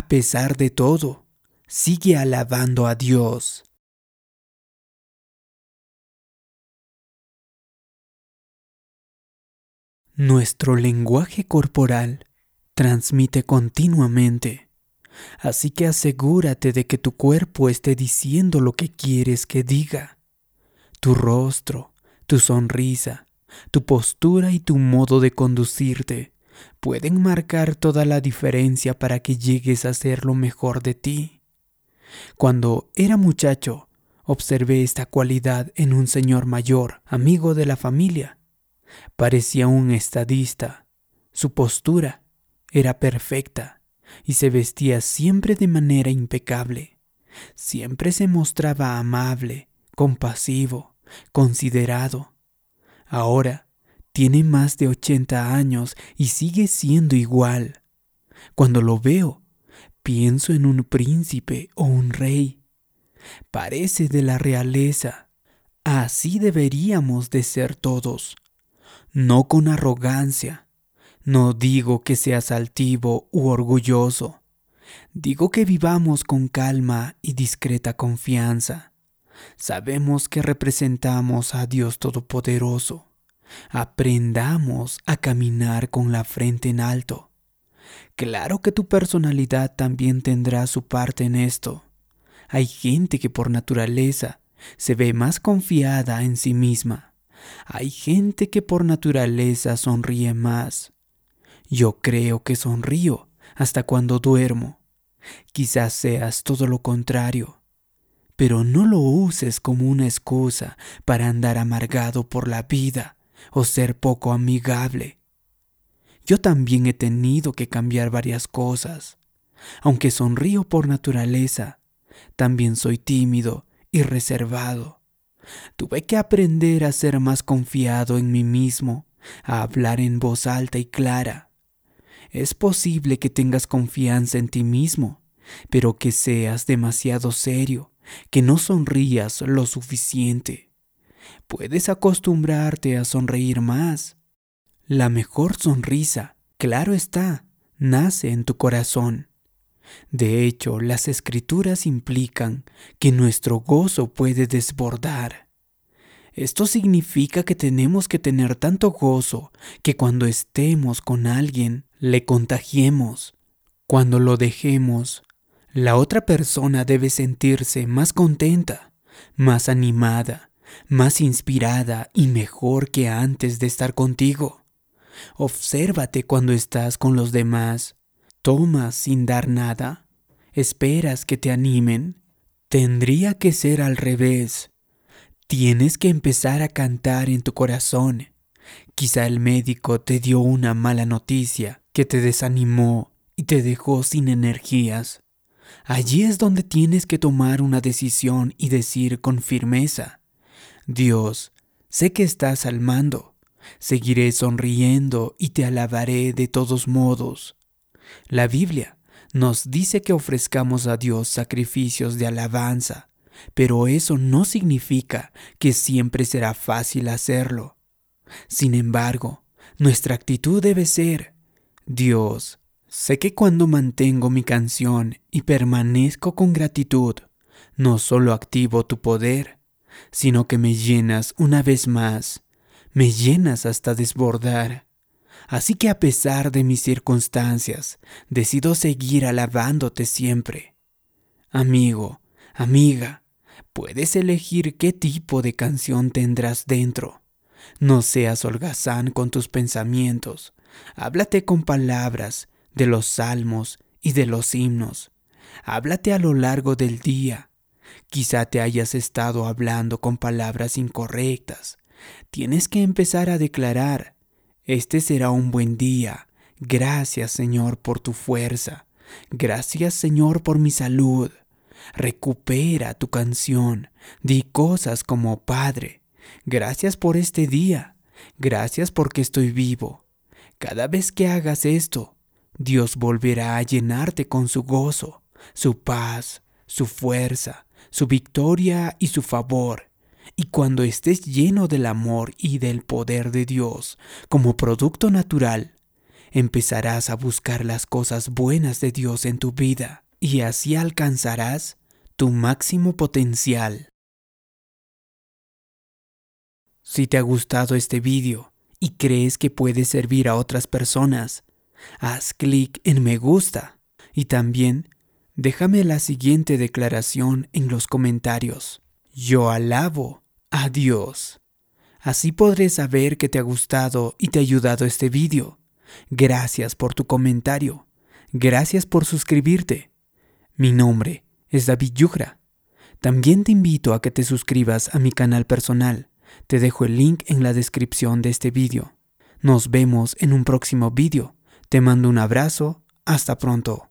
a pesar de todo, sigue alabando a Dios. Nuestro lenguaje corporal transmite continuamente, así que asegúrate de que tu cuerpo esté diciendo lo que quieres que diga. Tu rostro, tu sonrisa, tu postura y tu modo de conducirte pueden marcar toda la diferencia para que llegues a ser lo mejor de ti. Cuando era muchacho, observé esta cualidad en un señor mayor, amigo de la familia. Parecía un estadista. Su postura era perfecta y se vestía siempre de manera impecable. Siempre se mostraba amable, compasivo, considerado. Ahora tiene más de 80 años y sigue siendo igual. Cuando lo veo, pienso en un príncipe o un rey. Parece de la realeza. Así deberíamos de ser todos no con arrogancia. No digo que seas altivo u orgulloso. Digo que vivamos con calma y discreta confianza. Sabemos que representamos a Dios Todopoderoso. Aprendamos a caminar con la frente en alto. Claro que tu personalidad también tendrá su parte en esto. Hay gente que por naturaleza se ve más confiada en sí misma hay gente que por naturaleza sonríe más. Yo creo que sonrío hasta cuando duermo. Quizás seas todo lo contrario, pero no lo uses como una excusa para andar amargado por la vida o ser poco amigable. Yo también he tenido que cambiar varias cosas. Aunque sonrío por naturaleza, también soy tímido y reservado. Tuve que aprender a ser más confiado en mí mismo, a hablar en voz alta y clara. Es posible que tengas confianza en ti mismo, pero que seas demasiado serio, que no sonrías lo suficiente. Puedes acostumbrarte a sonreír más. La mejor sonrisa, claro está, nace en tu corazón. De hecho, las escrituras implican que nuestro gozo puede desbordar. Esto significa que tenemos que tener tanto gozo que cuando estemos con alguien le contagiemos. Cuando lo dejemos, la otra persona debe sentirse más contenta, más animada, más inspirada y mejor que antes de estar contigo. Obsérvate cuando estás con los demás tomas sin dar nada, esperas que te animen, tendría que ser al revés. Tienes que empezar a cantar en tu corazón. Quizá el médico te dio una mala noticia que te desanimó y te dejó sin energías. Allí es donde tienes que tomar una decisión y decir con firmeza, Dios, sé que estás al mando, seguiré sonriendo y te alabaré de todos modos. La Biblia nos dice que ofrezcamos a Dios sacrificios de alabanza, pero eso no significa que siempre será fácil hacerlo. Sin embargo, nuestra actitud debe ser, Dios, sé que cuando mantengo mi canción y permanezco con gratitud, no solo activo tu poder, sino que me llenas una vez más, me llenas hasta desbordar. Así que a pesar de mis circunstancias, decido seguir alabándote siempre. Amigo, amiga, puedes elegir qué tipo de canción tendrás dentro. No seas holgazán con tus pensamientos. Háblate con palabras de los salmos y de los himnos. Háblate a lo largo del día. Quizá te hayas estado hablando con palabras incorrectas. Tienes que empezar a declarar este será un buen día. Gracias Señor por tu fuerza. Gracias Señor por mi salud. Recupera tu canción. Di cosas como Padre. Gracias por este día. Gracias porque estoy vivo. Cada vez que hagas esto, Dios volverá a llenarte con su gozo, su paz, su fuerza, su victoria y su favor. Y cuando estés lleno del amor y del poder de Dios como producto natural, empezarás a buscar las cosas buenas de Dios en tu vida y así alcanzarás tu máximo potencial. Si te ha gustado este vídeo y crees que puede servir a otras personas, haz clic en me gusta y también déjame la siguiente declaración en los comentarios. Yo alabo a Dios. Así podré saber que te ha gustado y te ha ayudado este vídeo. Gracias por tu comentario. Gracias por suscribirte. Mi nombre es David Yugra. También te invito a que te suscribas a mi canal personal. Te dejo el link en la descripción de este vídeo. Nos vemos en un próximo vídeo. Te mando un abrazo. Hasta pronto.